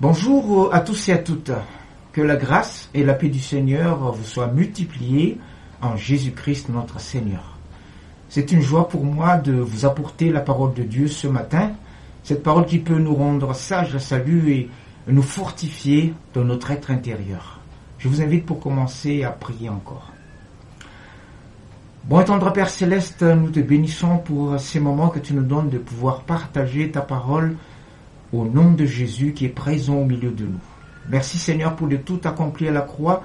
Bonjour à tous et à toutes. Que la grâce et la paix du Seigneur vous soient multipliées en Jésus-Christ notre Seigneur. C'est une joie pour moi de vous apporter la parole de Dieu ce matin, cette parole qui peut nous rendre sages à salut et nous fortifier dans notre être intérieur. Je vous invite pour commencer à prier encore. Bon et Père Céleste, nous te bénissons pour ces moments que tu nous donnes de pouvoir partager ta parole au nom de Jésus qui est présent au milieu de nous. Merci Seigneur pour le tout accompli à la croix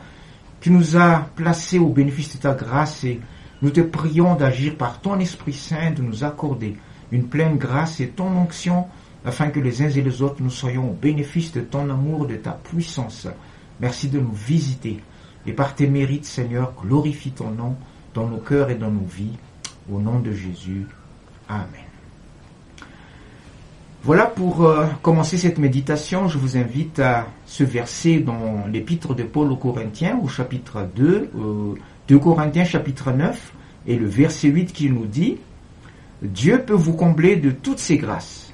qui nous a placés au bénéfice de ta grâce et nous te prions d'agir par ton Esprit Saint, de nous accorder une pleine grâce et ton onction afin que les uns et les autres nous soyons au bénéfice de ton amour, de ta puissance. Merci de nous visiter et par tes mérites Seigneur, glorifie ton nom dans nos cœurs et dans nos vies. Au nom de Jésus. Amen. Voilà pour euh, commencer cette méditation, je vous invite à ce verset dans l'épître de Paul aux Corinthiens au chapitre 2, euh, 2 Corinthiens chapitre 9 et le verset 8 qui nous dit Dieu peut vous combler de toutes ses grâces,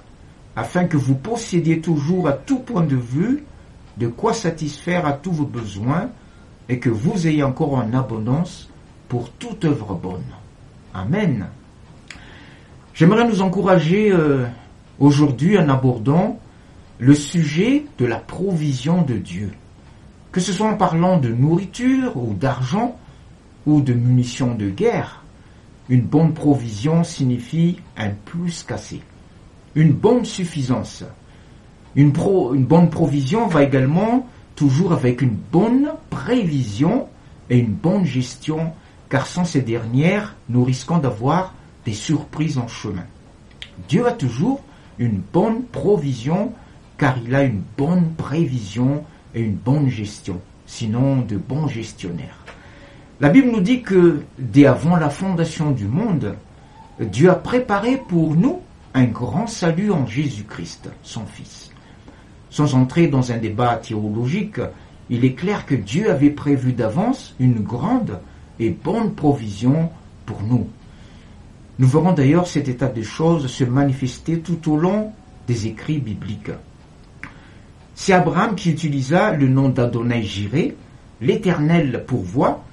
afin que vous possédiez toujours à tout point de vue de quoi satisfaire à tous vos besoins et que vous ayez encore en abondance pour toute œuvre bonne. Amen. J'aimerais nous encourager euh, aujourd'hui en abordant le sujet de la provision de Dieu. Que ce soit en parlant de nourriture ou d'argent ou de munitions de guerre, une bonne provision signifie un plus qu'assez. Une bonne suffisance. Une, une bonne provision va également toujours avec une bonne prévision et une bonne gestion, car sans ces dernières, nous risquons d'avoir des surprises en chemin. Dieu a toujours une bonne provision car il a une bonne prévision et une bonne gestion, sinon de bons gestionnaires. La Bible nous dit que dès avant la fondation du monde, Dieu a préparé pour nous un grand salut en Jésus-Christ, son Fils. Sans entrer dans un débat théologique, il est clair que Dieu avait prévu d'avance une grande et bonne provision pour nous. Nous verrons d'ailleurs cet état de choses se manifester tout au long des écrits bibliques. C'est Abraham qui utilisa le nom d'Adonai Jiré, l'Éternel pourvoit,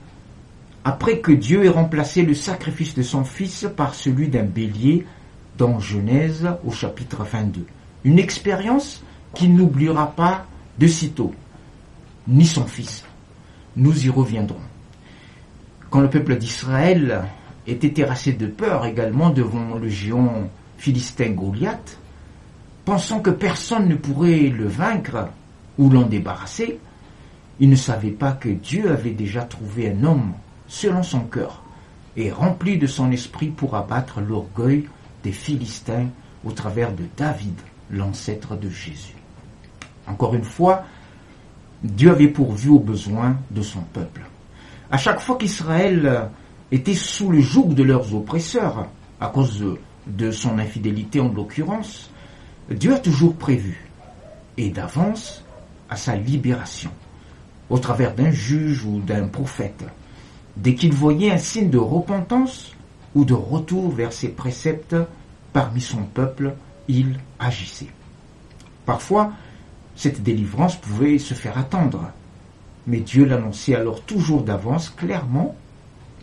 après que Dieu ait remplacé le sacrifice de son fils par celui d'un bélier dans Genèse au chapitre 22. Une expérience qu'il n'oubliera pas de sitôt, ni son fils. Nous y reviendrons. Quand le peuple d'Israël était terrassé de peur également devant le géant philistin Goliath, pensant que personne ne pourrait le vaincre ou l'en débarrasser, il ne savait pas que Dieu avait déjà trouvé un homme selon son cœur et rempli de son esprit pour abattre l'orgueil des Philistins au travers de David, l'ancêtre de Jésus. Encore une fois, Dieu avait pourvu aux besoins de son peuple. À chaque fois qu'Israël était sous le joug de leurs oppresseurs, à cause de son infidélité en l'occurrence, Dieu a toujours prévu, et d'avance, à sa libération, au travers d'un juge ou d'un prophète. Dès qu'il voyait un signe de repentance ou de retour vers ses préceptes parmi son peuple, il agissait. Parfois, cette délivrance pouvait se faire attendre, mais Dieu l'annonçait alors toujours d'avance clairement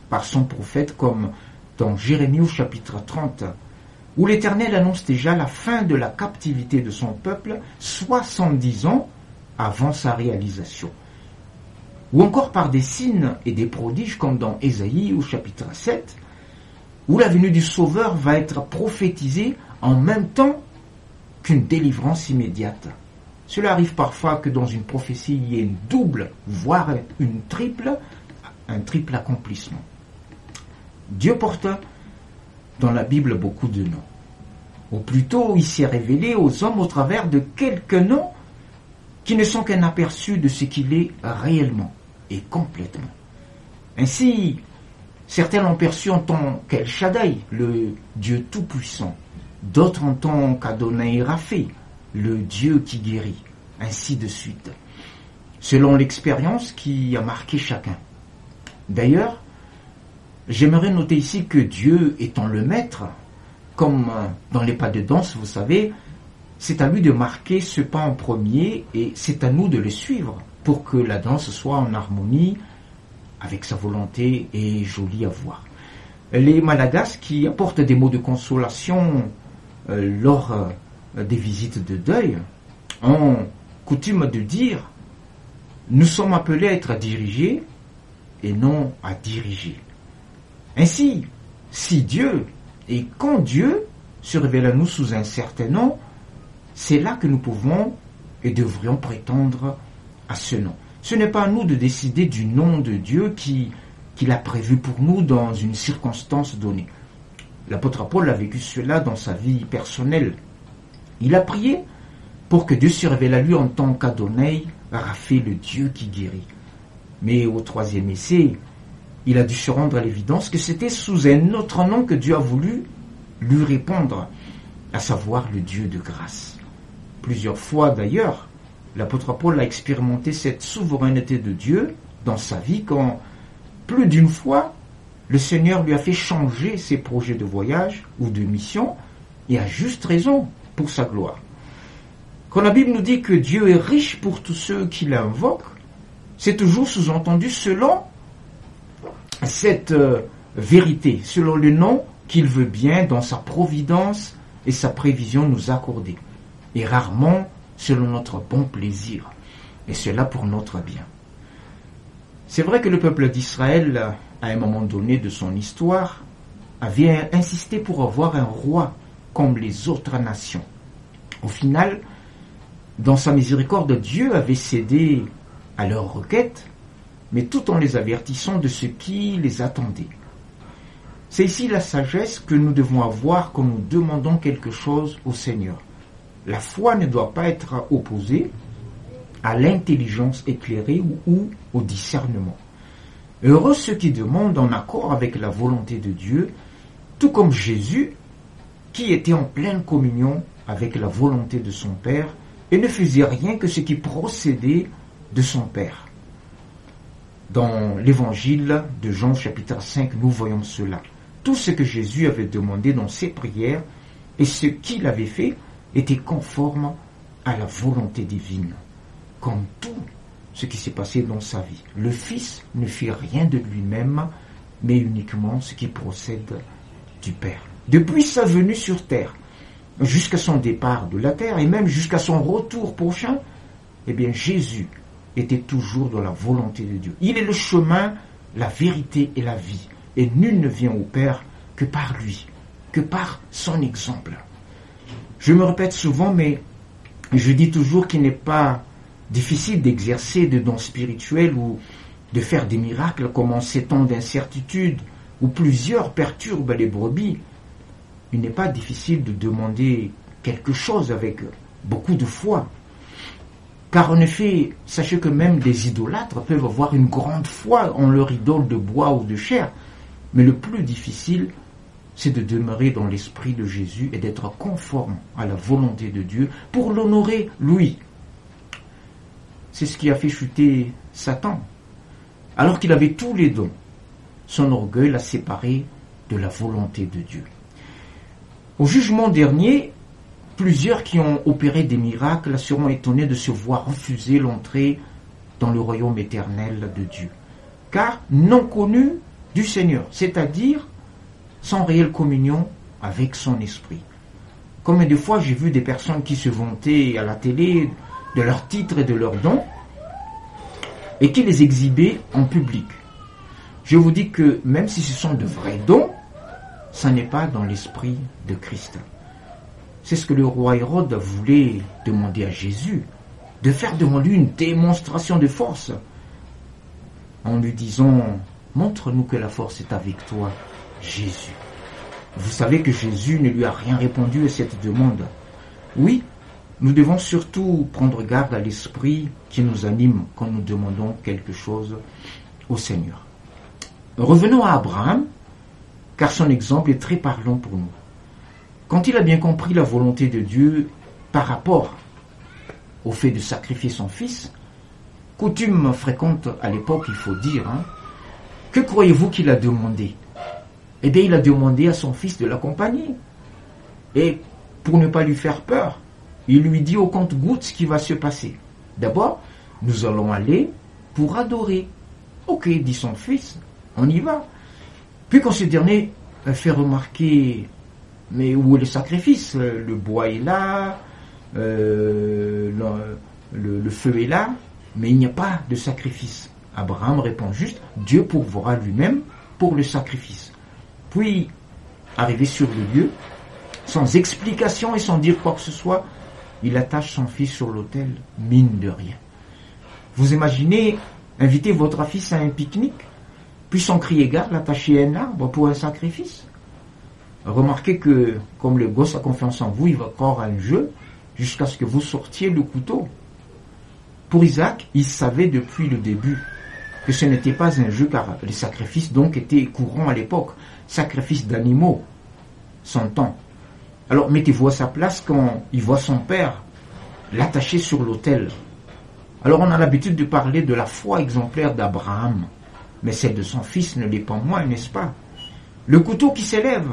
par son prophète comme dans Jérémie au chapitre 30, où l'Éternel annonce déjà la fin de la captivité de son peuple 70 ans avant sa réalisation. Ou encore par des signes et des prodiges comme dans Ésaïe au chapitre 7, où la venue du Sauveur va être prophétisée en même temps qu'une délivrance immédiate. Cela arrive parfois que dans une prophétie, il y ait une double, voire une triple, un triple accomplissement. Dieu porte dans la Bible beaucoup de noms. Ou plutôt, il s'est révélé aux hommes au travers de quelques noms qui ne sont qu'un aperçu de ce qu'il est réellement et complètement. Ainsi, certains l'ont perçu en tant qu'El Shaddai, le Dieu Tout-Puissant, d'autres en tant qu'Adonai Raphaël, le Dieu qui guérit, ainsi de suite, selon l'expérience qui a marqué chacun. D'ailleurs, j'aimerais noter ici que Dieu étant le maître, comme dans les pas de danse, vous savez, c'est à lui de marquer ce pas en premier et c'est à nous de le suivre pour que la danse soit en harmonie avec sa volonté et jolie à voir. Les Malagas qui apportent des mots de consolation euh, lors euh, des visites de deuil ont coutume de dire nous sommes appelés à être dirigés et non à diriger. Ainsi, si Dieu et quand Dieu se révèle à nous sous un certain nom, c'est là que nous pouvons et devrions prétendre à ce nom. Ce n'est pas à nous de décider du nom de Dieu qui qu'il a prévu pour nous dans une circonstance donnée. L'apôtre Paul a vécu cela dans sa vie personnelle. Il a prié pour que Dieu se révèle à lui en tant qu'Adonai, Raphaël, le Dieu qui guérit. Mais au troisième essai, il a dû se rendre à l'évidence que c'était sous un autre nom que Dieu a voulu lui répondre, à savoir le Dieu de grâce. Plusieurs fois d'ailleurs, l'apôtre Paul a expérimenté cette souveraineté de Dieu dans sa vie quand, plus d'une fois, le Seigneur lui a fait changer ses projets de voyage ou de mission, et à juste raison, pour sa gloire. Quand la Bible nous dit que Dieu est riche pour tous ceux qui l'invoquent, c'est toujours sous-entendu selon cette euh, vérité, selon le nom qu'il veut bien dans sa providence et sa prévision nous accorder, et rarement selon notre bon plaisir, et cela pour notre bien. C'est vrai que le peuple d'Israël, à un moment donné de son histoire, avait insisté pour avoir un roi comme les autres nations. Au final, dans sa miséricorde, Dieu avait cédé à leurs requêtes mais tout en les avertissant de ce qui les attendait. C'est ici la sagesse que nous devons avoir quand nous demandons quelque chose au Seigneur. La foi ne doit pas être opposée à l'intelligence éclairée ou, au discernement. Heureux ceux qui demandent en accord avec la volonté de Dieu, tout comme Jésus, qui était en pleine communion avec la volonté de son Père et ne faisait rien que ce qui procédait de son Père. Dans l'évangile de Jean chapitre 5, nous voyons cela. Tout ce que Jésus avait demandé dans ses prières et ce qu'il avait fait était conforme à la volonté divine. Comme tout ce qui s'est passé dans sa vie. Le Fils ne fit rien de lui-même, mais uniquement ce qui procède du Père. Depuis sa venue sur terre, jusqu'à son départ de la terre et même jusqu'à son retour prochain, eh bien Jésus était toujours dans la volonté de Dieu. Il est le chemin, la vérité et la vie. Et nul ne vient au Père que par lui, que par son exemple. Je me répète souvent, mais je dis toujours qu'il n'est pas difficile d'exercer de dons spirituels ou de faire des miracles comme en ces temps d'incertitude où plusieurs perturbent les brebis. Il n'est pas difficile de demander quelque chose avec beaucoup de foi. Car en effet, sachez que même des idolâtres peuvent avoir une grande foi en leur idole de bois ou de chair. Mais le plus difficile, c'est de demeurer dans l'esprit de Jésus et d'être conforme à la volonté de Dieu pour l'honorer lui. C'est ce qui a fait chuter Satan. Alors qu'il avait tous les dons, son orgueil l'a séparé de la volonté de Dieu. Au jugement dernier, Plusieurs qui ont opéré des miracles seront étonnés de se voir refuser l'entrée dans le royaume éternel de Dieu, car non connus du Seigneur, c'est-à-dire sans réelle communion avec son esprit. Combien de fois j'ai vu des personnes qui se vantaient à la télé de leurs titres et de leurs dons et qui les exhibaient en public. Je vous dis que même si ce sont de vrais dons, ça n'est pas dans l'esprit de Christ. C'est ce que le roi Hérode voulait demander à Jésus, de faire devant lui une démonstration de force, en lui disant, montre-nous que la force est avec toi, Jésus. Vous savez que Jésus ne lui a rien répondu à cette demande. Oui, nous devons surtout prendre garde à l'esprit qui nous anime quand nous demandons quelque chose au Seigneur. Revenons à Abraham, car son exemple est très parlant pour nous. Quand il a bien compris la volonté de Dieu par rapport au fait de sacrifier son fils, coutume fréquente à l'époque, il faut dire, hein, que croyez-vous qu'il a demandé? Eh bien, il a demandé à son fils de l'accompagner. Et pour ne pas lui faire peur, il lui dit au compte-goutte ce qui va se passer. D'abord, nous allons aller pour adorer. Ok, dit son fils, on y va. Puis quand ce dernier fait remarquer, mais où est le sacrifice? Le bois est là, euh, le, feu est là, mais il n'y a pas de sacrifice. Abraham répond juste, Dieu pourvoira lui-même pour le sacrifice. Puis, arrivé sur le lieu, sans explication et sans dire quoi que ce soit, il attache son fils sur l'autel, mine de rien. Vous imaginez inviter votre fils à un pique-nique, puis sans crier gare, l'attacher à un arbre pour un sacrifice? Remarquez que, comme le gosse a confiance en vous, il va croire à un jeu jusqu'à ce que vous sortiez le couteau. Pour Isaac, il savait depuis le début que ce n'était pas un jeu car les sacrifices donc étaient courants à l'époque. Sacrifices d'animaux, temps. Alors mettez-vous à sa place quand il voit son père l'attacher sur l'autel. Alors on a l'habitude de parler de la foi exemplaire d'Abraham, mais celle de son fils ne l'est pas moins, n'est-ce pas? Le couteau qui s'élève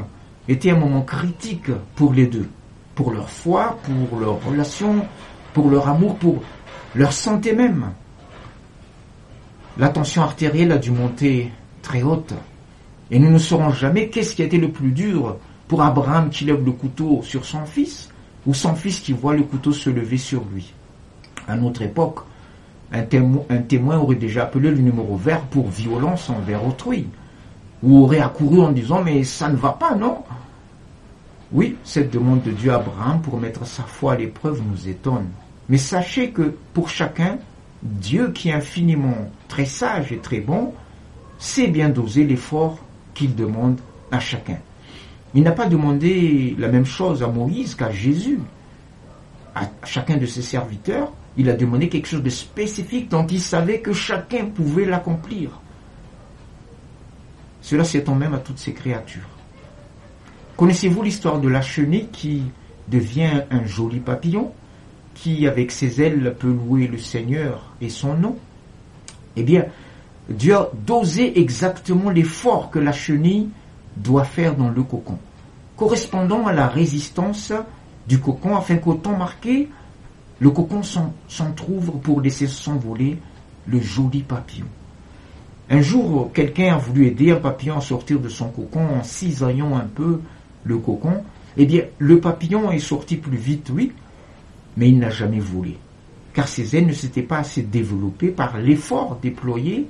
était un moment critique pour les deux, pour leur foi, pour leur relation, pour leur amour, pour leur santé même. La tension artérielle a dû monter très haute, et nous ne saurons jamais qu'est-ce qui a été le plus dur pour Abraham qui lève le couteau sur son fils ou son fils qui voit le couteau se lever sur lui. À notre époque, un témoin, aurait déjà appelé le numéro vert pour violence envers autrui, ou aurait accouru en disant mais ça ne va pas, non? Oui, cette demande de Dieu à Abraham pour mettre sa foi à l'épreuve nous étonne. Mais sachez que pour chacun, Dieu qui est infiniment très sage et très bon, sait bien doser l'effort qu'il demande à chacun. Il n'a pas demandé la même chose à Moïse qu'à Jésus. À chacun de ses serviteurs, il a demandé quelque chose de spécifique dont il savait que chacun pouvait l'accomplir. Cela s'étend même à toutes ces créatures. Connaissez-vous l'histoire de la chenille qui devient un joli papillon, qui avec ses ailes peut louer le Seigneur et son nom? Eh bien, Dieu a dosé exactement l'effort que la chenille doit faire dans le cocon, correspondant à la résistance du cocon afin qu'au temps marqué, le cocon s'entr'ouvre pour laisser s'envoler le joli papillon. Un jour, quelqu'un a voulu aider un papillon à sortir de son cocon en cisaillant un peu le cocon. Eh bien, le papillon est sorti plus vite, oui, mais il n'a jamais volé, car ses ailes ne s'étaient pas assez développées par l'effort déployé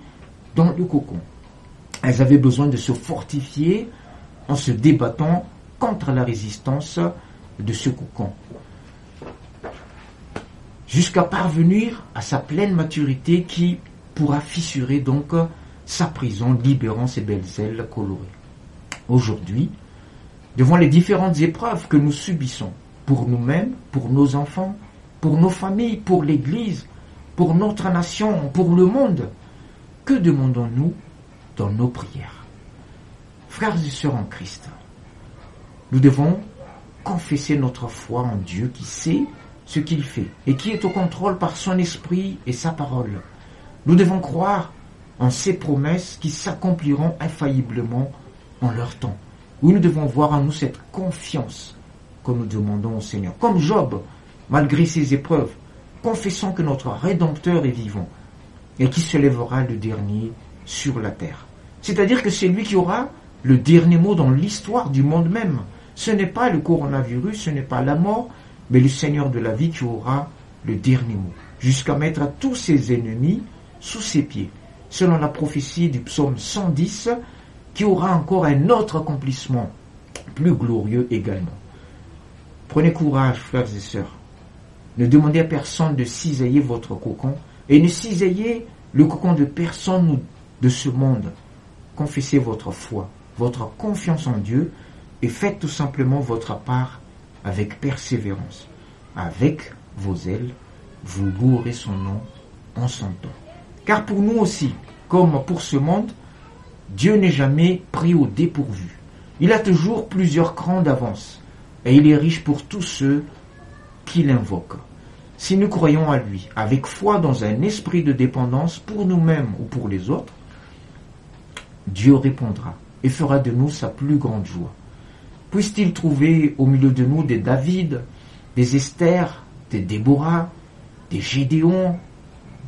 dans le cocon. Elles avaient besoin de se fortifier en se débattant contre la résistance de ce cocon. Jusqu'à parvenir à sa pleine maturité qui pourra fissurer donc sa prison, libérant ses belles ailes colorées. Aujourd'hui, devant les différentes épreuves que nous subissons, pour nous-mêmes, pour nos enfants, pour nos familles, pour l'Église, pour notre nation, pour le monde, que demandons-nous dans nos prières? Frères et sœurs en Christ, nous devons confesser notre foi en Dieu qui sait ce qu'il fait et qui est au contrôle par son esprit et sa parole. Nous devons croire en ses promesses qui s'accompliront infailliblement en leur temps. Oui, nous devons voir en nous cette confiance que nous demandons au Seigneur. Comme Job, malgré ses épreuves, confessant que notre Rédempteur est vivant et qui se lèvera le dernier sur la terre. C'est-à-dire que c'est lui qui aura le dernier mot dans l'histoire du monde même. Ce n'est pas le coronavirus, ce n'est pas la mort, mais le Seigneur de la vie qui aura le dernier mot, jusqu'à mettre tous ses ennemis sous ses pieds, selon la prophétie du psaume 110, qui aura encore un autre accomplissement, plus glorieux également. Prenez courage, frères et sœurs. Ne demandez à personne de cisailler votre cocon, et ne cisaillez le cocon de personne de ce monde. Confessez votre foi, votre confiance en Dieu et faites tout simplement votre part avec persévérance. Avec vos ailes, vous louerez son nom en son temps. Car pour nous aussi, comme pour ce monde, Dieu n'est jamais pris au dépourvu. Il a toujours plusieurs crans d'avance et il est riche pour tous ceux qui l'invoquent. Si nous croyons à lui avec foi dans un esprit de dépendance pour nous-mêmes ou pour les autres, Dieu répondra et fera de nous sa plus grande joie. Puisse-t-il trouver au milieu de nous des David, des Esther, des Déborah, des Gédéon,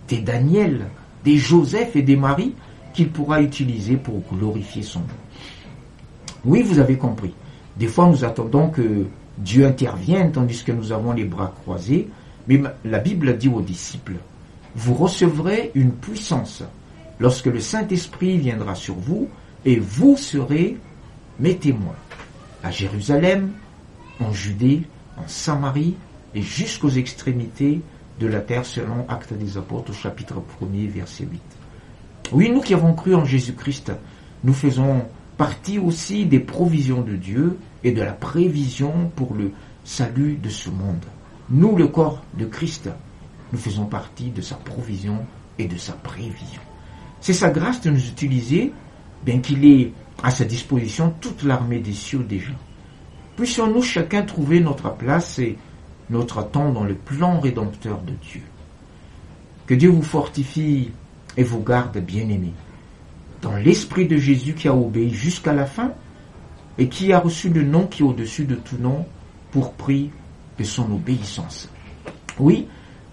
des Daniel, des Joseph et des Marie qu'il pourra utiliser pour glorifier son nom. Oui, vous avez compris. Des fois, nous attendons que Dieu intervienne tandis que nous avons les bras croisés, mais la Bible dit aux disciples, vous recevrez une puissance lorsque le Saint-Esprit viendra sur vous, et vous serez mes témoins à Jérusalem, en Judée, en Samarie et jusqu'aux extrémités de la terre selon Actes des Apôtres chapitre 1er verset 8. Oui, nous qui avons cru en Jésus-Christ, nous faisons partie aussi des provisions de Dieu et de la prévision pour le salut de ce monde. Nous, le corps de Christ, nous faisons partie de sa provision et de sa prévision. C'est sa grâce de nous utiliser, bien qu'il ait à sa disposition toute l'armée des cieux déjà. Puissions-nous chacun trouver notre place et notre temps dans le plan rédempteur de Dieu. Que Dieu vous fortifie et vous garde bien-aimés. Dans l'esprit de Jésus qui a obéi jusqu'à la fin et qui a reçu le nom qui est au-dessus de tout nom pour prix de son obéissance. Oui,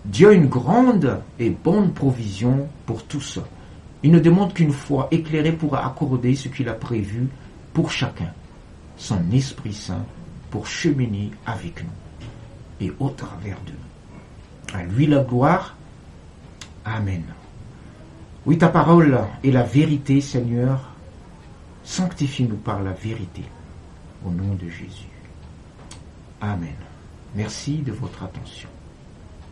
Dieu a une grande et bonne provision pour tous. Il ne demande qu'une foi éclairée pour accorder ce qu'il a prévu pour chacun, son Esprit Saint pour cheminer avec nous et au travers de nous. À lui la gloire. Amen. Oui, ta parole est la vérité, Seigneur. Sanctifie-nous par la vérité. Au nom de Jésus. Amen. Merci de votre attention.